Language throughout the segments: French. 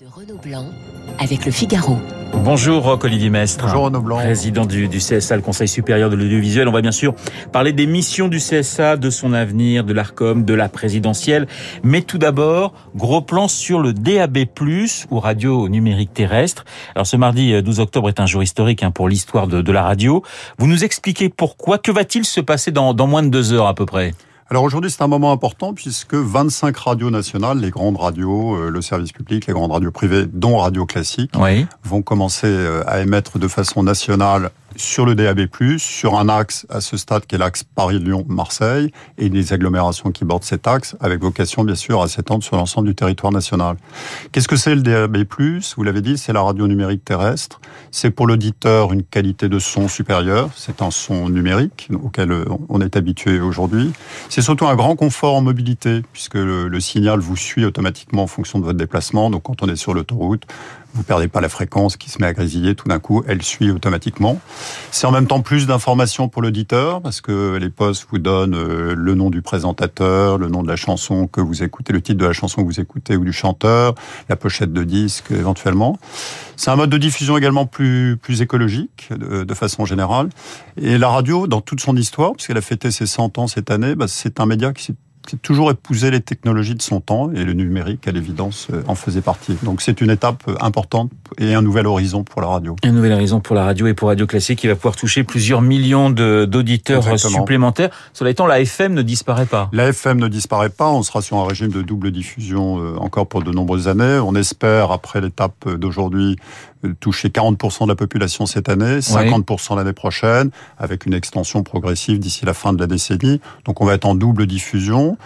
de Renaud Blanc avec le Figaro. Bonjour Olivier Mestre. Bonjour Renaud Blanc. Président du, du, CSA, le Conseil supérieur de l'audiovisuel. On va bien sûr parler des missions du CSA, de son avenir, de l'ARCOM, de la présidentielle. Mais tout d'abord, gros plan sur le DAB+, ou radio numérique terrestre. Alors ce mardi 12 octobre est un jour historique hein, pour l'histoire de, de, la radio. Vous nous expliquez pourquoi, que va-t-il se passer dans, dans moins de deux heures à peu près? Alors aujourd'hui, c'est un moment important puisque 25 radios nationales, les grandes radios, euh, le service public, les grandes radios privées, dont Radio Classique, oui. vont commencer euh, à émettre de façon nationale sur le DAB+, sur un axe à ce stade qui est l'axe Paris-Lyon-Marseille et les agglomérations qui bordent cet axe, avec vocation bien sûr à s'étendre sur l'ensemble du territoire national. Qu'est-ce que c'est le DAB+, Vous l'avez dit, c'est la radio numérique terrestre. C'est pour l'auditeur une qualité de son supérieure. C'est un son numérique auquel on est habitué aujourd'hui. C'est surtout un grand confort en mobilité, puisque le, le signal vous suit automatiquement en fonction de votre déplacement. Donc quand on est sur l'autoroute, vous perdez pas la fréquence qui se met à grésiller, tout d'un coup, elle suit automatiquement. C'est en même temps plus d'informations pour l'auditeur, parce que les postes vous donnent euh, le nom du présentateur, le nom de la chanson que vous écoutez, le titre de la chanson que vous écoutez ou du chanteur, la pochette de disque éventuellement. C'est un mode de diffusion également plus, plus écologique, de, façon générale. Et la radio, dans toute son histoire, puisqu'elle a fêté ses 100 ans cette année, bah, c'est un média qui s'est toujours épouser les technologies de son temps et le numérique, à l'évidence, en faisait partie. Donc c'est une étape importante et un nouvel horizon pour la radio. Un nouvel horizon pour la radio et pour Radio Classique qui va pouvoir toucher plusieurs millions d'auditeurs supplémentaires. Cela étant, la FM ne disparaît pas. La FM ne disparaît pas. On sera sur un régime de double diffusion encore pour de nombreuses années. On espère, après l'étape d'aujourd'hui, toucher 40% de la population cette année, 50% oui. l'année prochaine, avec une extension progressive d'ici la fin de la décennie. Donc on va être en double diffusion.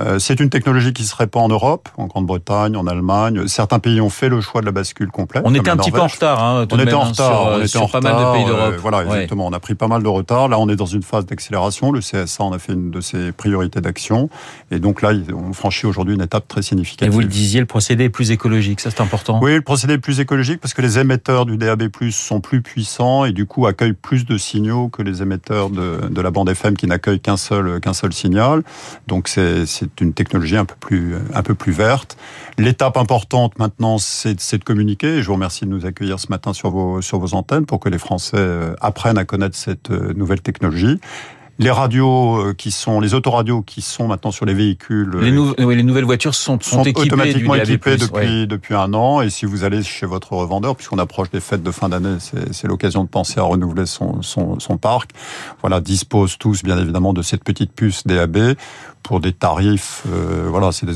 Euh, c'est une technologie qui se répand en Europe, en Grande-Bretagne, en Allemagne. Certains pays ont fait le choix de la bascule complète. On était un petit peu en retard. Hein, on était en retard. Sur, on était sur en pas retard, mal de pays d'Europe. Euh, voilà, exactement. On a pris pas mal de retard. Là, on est dans une phase d'accélération. Le CSA en a fait une de ses priorités d'action. Et donc là, on franchit aujourd'hui une étape très significative. Et vous le disiez, le procédé est plus écologique. Ça, c'est important. Oui, le procédé est plus écologique parce que les émetteurs du DAB+ sont plus puissants et du coup accueillent plus de signaux que les émetteurs de, de la bande FM qui n'accueillent qu'un seul qu'un seul signal. Donc c'est une technologie un peu plus un peu plus verte. L'étape importante maintenant, c'est de communiquer. Je vous remercie de nous accueillir ce matin sur vos sur vos antennes pour que les Français apprennent à connaître cette nouvelle technologie les radios qui sont les autoradios qui sont maintenant sur les véhicules. Les, nou oui, les nouvelles voitures sont, sont, équipées automatiquement du équipées depuis ouais. depuis un an. Et si vous allez chez votre revendeur, puisqu'on approche des fêtes de fin d'année, c'est l'occasion de penser à renouveler son, son, son parc. Voilà, disposent tous bien évidemment de cette petite puce DAB pour des tarifs. Euh, voilà, c'est des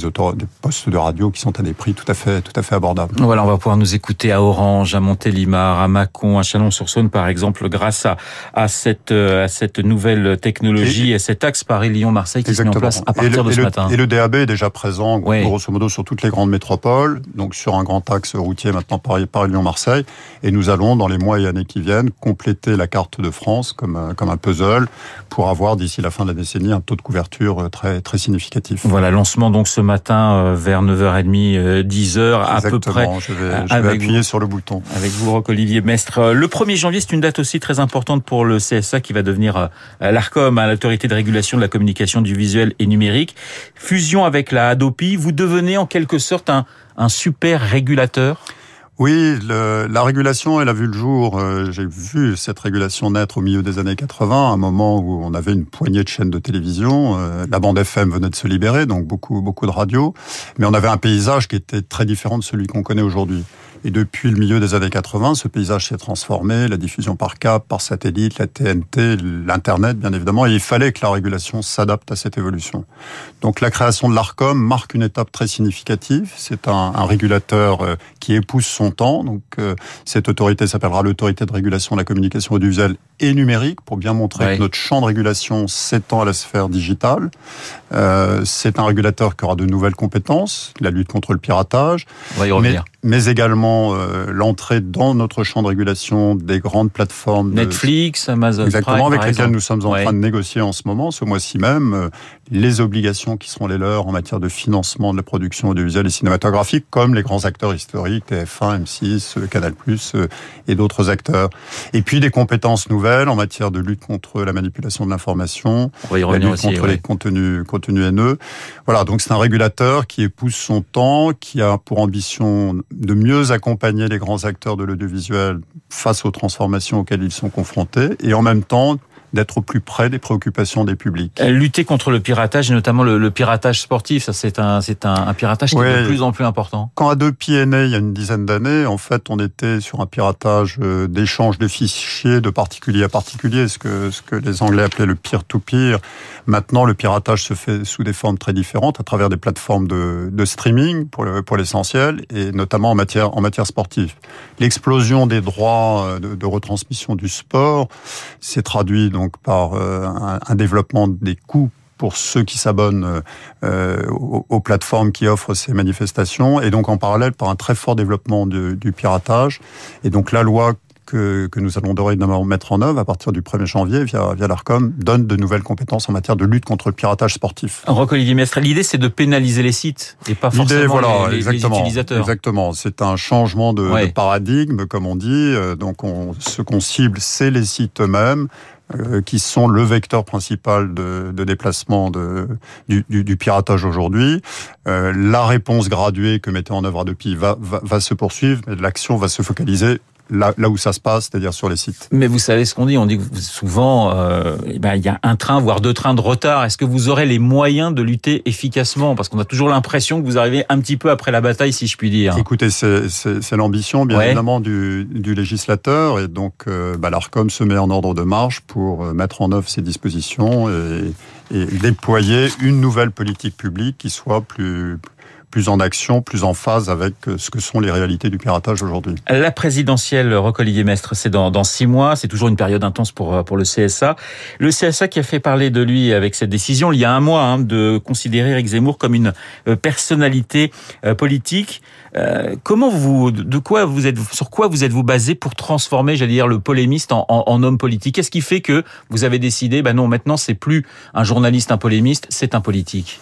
postes de radio qui sont à des prix tout à fait tout à fait abordables. Voilà, on va pouvoir nous écouter à Orange, à Montélimar, à Mâcon, à Chalon-sur-Saône par exemple, grâce à à cette à cette nouvelle technologie et, et cet axe Paris-Lyon-Marseille qui se met en place à partir le, de ce matin. Et le DAB est déjà présent, ouais. grosso modo, sur toutes les grandes métropoles, donc sur un grand axe routier maintenant Paris-Lyon-Marseille. Et nous allons, dans les mois et années qui viennent, compléter la carte de France comme, comme un puzzle pour avoir, d'ici la fin de la décennie, un taux de couverture très, très significatif. Voilà, lancement donc ce matin euh, vers 9h30, 10h à peu près. Je vais, je vais appuyer vous, sur le bouton. Avec vous, Roch-Olivier Mestre. Euh, le 1er janvier, c'est une date aussi très importante pour le CSA qui va devenir euh, l'ARCOM, hein, l'autorité de régulation de la communication du visuel et numérique. Fusion avec la Hadopi, vous devenez en quelque sorte un, un super régulateur? Oui, la régulation, elle a vu le jour. Euh, J'ai vu cette régulation naître au milieu des années 80, à un moment où on avait une poignée de chaînes de télévision. Euh, la bande FM venait de se libérer, donc beaucoup, beaucoup de radios. Mais on avait un paysage qui était très différent de celui qu'on connaît aujourd'hui. Et depuis le milieu des années 80, ce paysage s'est transformé, la diffusion par câble, par satellite, la TNT, l'Internet, bien évidemment, et il fallait que la régulation s'adapte à cette évolution. Donc la création de l'ARCOM marque une étape très significative. C'est un, un, régulateur euh, qui épouse son temps. Donc euh, cette autorité s'appellera l'autorité de régulation de la communication audiovisuelle et numérique, pour bien montrer ouais. que notre champ de régulation s'étend à la sphère digitale. Euh, C'est un régulateur qui aura de nouvelles compétences, la lutte contre le piratage, On va y revenir. mais, mais également euh, l'entrée dans notre champ de régulation des grandes plateformes. Netflix, de... Amazon Exactement, Prime, avec lesquelles nous sommes en ouais. train de négocier en ce moment, ce mois-ci même, euh, les obligations qui seront les leurs en matière de financement de la production audiovisuelle et cinématographique, comme les grands acteurs historiques, TF1, M6, Canal+, et d'autres acteurs. Et puis des compétences nouvelles en matière de lutte contre la manipulation de l'information, la lutte contre les contenus, contenus haineux. Voilà, donc c'est un régulateur qui épouse son temps, qui a pour ambition de mieux accompagner les grands acteurs de l'audiovisuel face aux transformations auxquelles ils sont confrontés, et en même temps d'être au plus près des préoccupations des publics. Euh, lutter contre le piratage, et notamment le, piratage sportif, ça c'est un, c'est un, piratage qui est de plus en plus important. Quand Adopi est né il y a une dizaine d'années, en fait, on était sur un piratage euh, d'échange de fichiers de particulier à particulier, ce que, ce que les Anglais appelaient le peer-to-peer. Maintenant, le piratage se fait sous des formes très différentes, à travers des plateformes de, de streaming pour, pour l'essentiel, et notamment en matière, en matière sportive. L'explosion des droits euh, de, de retransmission du sport s'est traduit donc par euh, un, développement des coûts pour ceux qui s'abonnent euh, aux, plateformes qui offrent ces manifestations, et donc en parallèle par un très fort développement du piratage. Et donc la loi que, que, nous allons dorénavant mettre en œuvre à partir du 1er janvier via, via l'ARCOM donne de nouvelles compétences en matière de lutte contre le piratage sportif. Roque-Olivier Mestre, l'idée c'est de pénaliser les sites et pas forcément voilà, les, exactement, utilisateurs. Exactement, c'est un changement de, de, paradigme, comme on dit. Euh, donc on, ce qu'on cible, c'est les sites eux-mêmes euh, qui sont le vecteur principal de, de déplacement de, du, du, du piratage aujourd'hui. Euh, la réponse graduée que mettait en œuvre Adopi va, va, va se poursuivre, mais l'action va se focaliser là, là où ça se passe, c'est-à-dire sur les sites. Mais vous savez ce qu'on dit, on dit que souvent, euh, eh ben, il y a un train, voire deux trains de retard. Est-ce que vous aurez les moyens de lutter efficacement? Parce qu'on a toujours l'impression que vous arrivez un petit peu après la bataille, si je puis dire. Écoutez, c'est l'ambition, bien évidemment, du, du, législateur. Et donc, euh, bah, l'ARCOM se met en ordre de marche pour euh, mettre en œuvre ces dispositions et, et déployer une nouvelle politique publique qui soit plus plus en action, plus en phase avec euh, ce que sont les réalités du piratage aujourd'hui. La présidentielle, Roque-Olivier Mestre, c'est dans, six mois. C'est toujours une période intense pour, euh, pour le CSA. Le CSA qui a fait parler de lui avec cette décision, il y a un mois, hein, de considérer Eric Zemmour comme une euh, personnalité politique. comment vous, de quoi vous êtes, sur quoi vous êtes-vous basé pour transformer, j'allais dire, le polémiste en, en, en homme politique? Qu'est-ce qui fait que vous avez décidé, ben non, maintenant c'est plus un journaliste, un polémiste, c'est un politique?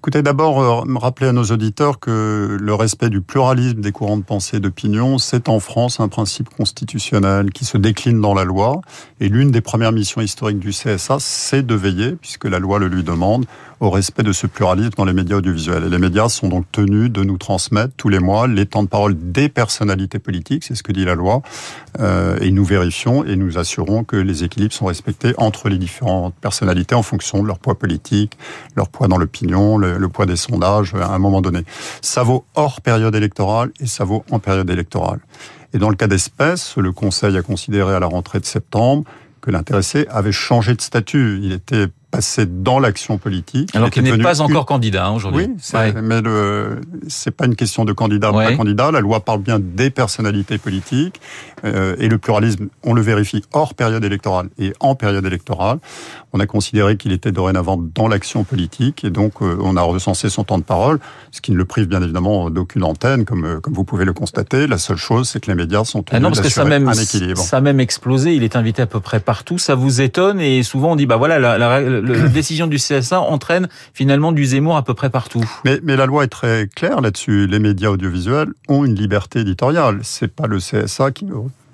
Écoutez, d'abord, euh, rappeler à nos auditeurs que le respect du pluralisme des courants de pensée et d'opinion, c'est en France un principe constitutionnel qui se décline dans la loi. Et l'une des premières missions historiques du CSA, c'est de veiller, puisque la loi le lui demande, au respect de ce pluralisme dans les médias audiovisuels. Et les médias sont donc tenus de nous transmettre tous les mois les temps de parole des personnalités politiques, c'est ce que dit la loi, euh, et nous vérifions et nous assurons que les équilibres sont respectés entre les différentes personnalités en fonction de leur poids politique, leur poids dans l'opinion, le, le poids des sondages à un moment donné. Ça vaut hors période électorale et ça vaut en période électorale. Et dans le cas d'espèce, le Conseil a considéré à la rentrée de septembre que l'intéressé avait changé de statut. Il était passé dans l'action politique. Alors qu'il n'est pas encore candidat hein, aujourd'hui. Oui, mais le c'est pas une question de candidat ou pas candidat. La loi parle bien des personnalités politiques euh, et le pluralisme, on le vérifie hors période électorale et en période électorale. On a considéré qu'il était dorénavant dans l'action politique et donc euh, on a recensé son temps de parole, ce qui ne le prive bien évidemment d'aucune antenne, comme euh, comme vous pouvez le constater. La seule chose, c'est que les médias sont tenus ah non, parce que ça même, un équilibre. Ça a même explosé. Il est invité à peu près partout. Ça vous étonne et souvent on dit bah voilà la, la la décision du CSA entraîne finalement du Zemmour à peu près partout. Mais, la loi est très claire là-dessus. Les médias audiovisuels ont une liberté éditoriale. C'est pas le CSA qui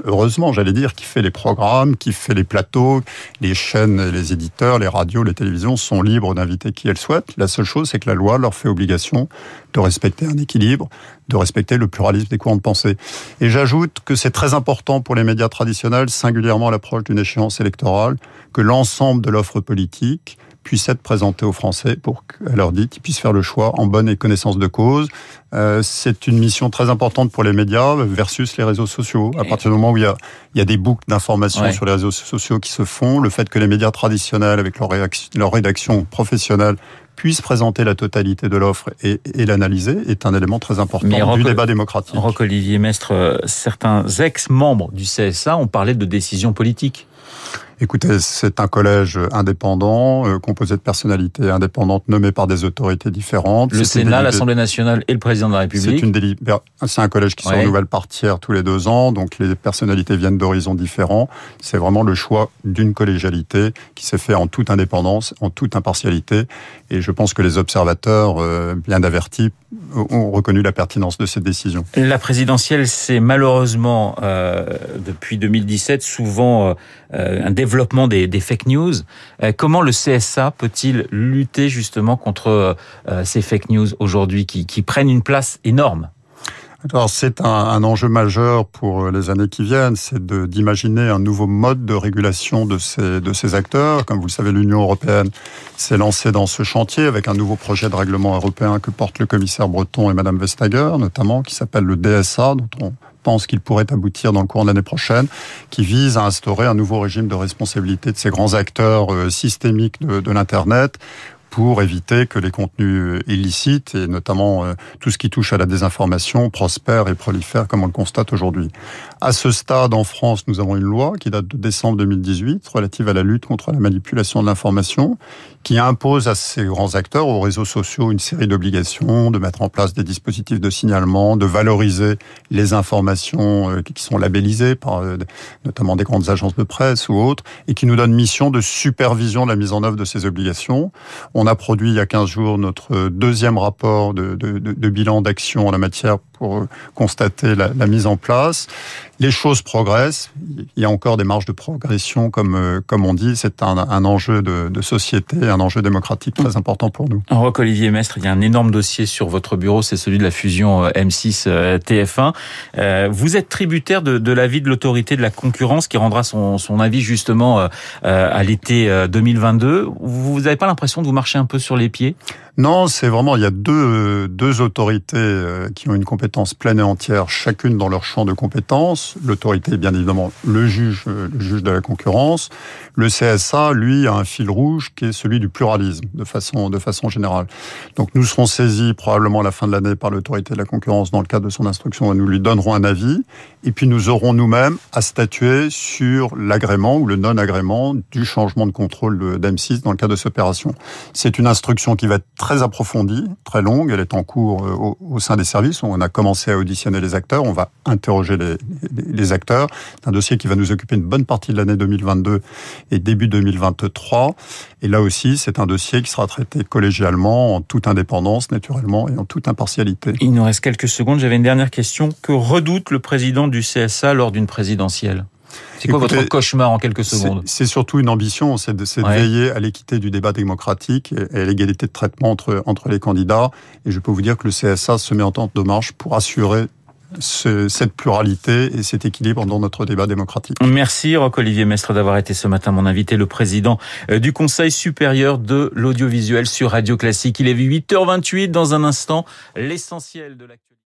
heureusement, j'allais dire, qui fait les programmes, qui fait les plateaux, les chaînes, les éditeurs, les radios, les télévisions sont libres d'inviter qui elles souhaitent. La seule chose, c'est que la loi leur fait obligation de respecter un équilibre, de respecter le pluralisme des courants de pensée. Et j'ajoute que c'est très important pour les médias traditionnels, singulièrement à l'approche d'une échéance électorale, que l'ensemble de l'offre politique puisse être présenté aux Français pour qu'à leur dite, ils puissent faire le choix en bonne et connaissance de cause. Euh, c'est une mission très importante pour les médias versus les réseaux sociaux. À partir du moment où il y a, il y a des boucles d'informations sur les réseaux sociaux qui se font, le fait que les médias traditionnels, avec leur, leur rédaction professionnelle, puissent présenter la totalité de l'offre et, et l'analyser est un élément très important du débat démocratique. Roque-Olivier Mestre, euh, certains ex-membres du CSA ont parlé de décisions politiques. Écoutez, c'est un collège indépendant, euh, composé de personnalités indépendantes nommées par des autorités différentes. Le Sénat, l'Assemblée nationale et le président de la République. C'est un collège qui ouais. se renouvelle par tiers tous les deux ans, donc les personnalités viennent d'horizons différents. C'est vraiment le choix d'une collégialité qui s'est fait en toute indépendance, en toute impartialité, et je pense que les observateurs, euh, bien avertis, ont reconnu la pertinence de cette décision. La présidentielle, c'est malheureusement euh, depuis 2017 souvent euh, un développement des, des fake news. Euh, comment le CSA peut-il lutter justement contre euh, ces fake news aujourd'hui qui, qui prennent une place énorme? Alors c'est un, un, enjeu majeur pour les années qui viennent, c'est d'imaginer un nouveau mode de régulation de ces, de ces acteurs. Comme vous le savez, l'Union européenne s'est lancée dans ce chantier avec un nouveau projet de règlement européen que porte le commissaire Breton et Madame Vestager, notamment, qui s'appelle le DSA, dont on pense qu'il pourrait aboutir dans le cours de l'année prochaine, qui vise à instaurer un nouveau régime de responsabilité de ces grands acteurs euh, systémiques de, l'Internet pour éviter que les contenus illicites, et notamment euh, tout ce qui touche à la désinformation, prospèrent et prolifèrent comme on le constate aujourd'hui. À ce stade, en France, nous avons une loi qui date de décembre 2018 relative à la lutte contre la manipulation de l'information, qui impose à ces grands acteurs, aux réseaux sociaux, une série d'obligations, de mettre en place des dispositifs de signalement, de valoriser les informations euh, qui sont labellisées par euh, notamment des grandes agences de presse ou autres, et qui nous donne mission de supervision de la mise en œuvre de ces obligations. On a produit il y a 15 jours notre deuxième rapport de, de bilan d'action en la matière pour constater la, la, mise en place. Les choses progressent. Il y a encore des marges de progression, comme, comme on dit. C'est un, un, enjeu de, de, société, un enjeu démocratique très important pour nous. Roque Olivier Mestre, il y a un énorme dossier sur votre bureau, c'est celui de la fusion euh, M6-TF1. Euh, vous êtes tributaire de, de l'avis de l'autorité de la concurrence qui rendra son, son avis justement euh, à l'été 2022. Vous n'avez pas l'impression de vous marcher un peu sur les pieds? Non, c'est vraiment, il y a deux, deux autorités euh, qui ont une compétence pleine et entière, chacune dans leur champ de compétences. L'autorité, bien évidemment, le juge, euh, le juge de la concurrence. Le CSA, lui, a un fil rouge qui est celui du pluralisme, de façon, de façon générale. Donc, nous serons saisis probablement à la fin de l'année par l'autorité de la concurrence dans le cadre de son instruction et nous lui donnerons un avis. Et puis, nous aurons nous-mêmes à statuer sur l'agrément ou le non-agrément du changement de contrôle d'M6 dans le cadre de cette opération. C'est une instruction qui va être très approfondie, très longue. Elle est en cours euh, au, sein des services. On a commencé à auditionner les acteurs. On va interroger les acteurs. C'est un dossier qui va nous occuper une bonne partie de l'année 2022 et début 2023. Et là aussi, c'est un dossier qui sera traité collégialement, en toute indépendance, naturellement, et en toute impartialité. Il nous reste quelques secondes. J'avais une dernière question. Que redoute le président du CSA lors d'une présidentielle? C'est quoi Écoutez, votre cauchemar en quelques secondes C'est surtout une ambition, c'est de, de ouais. veiller à l'équité du débat démocratique et à l'égalité de traitement entre, entre les candidats. Et je peux vous dire que le CSA se met en temps de marche pour assurer ce, cette pluralité et cet équilibre dans notre débat démocratique. Merci Roc-Olivier Mestre d'avoir été ce matin mon invité, le président euh, du Conseil supérieur de l'audiovisuel sur Radio Classique. Il est 8h28 dans un instant, l'essentiel de l'actualité.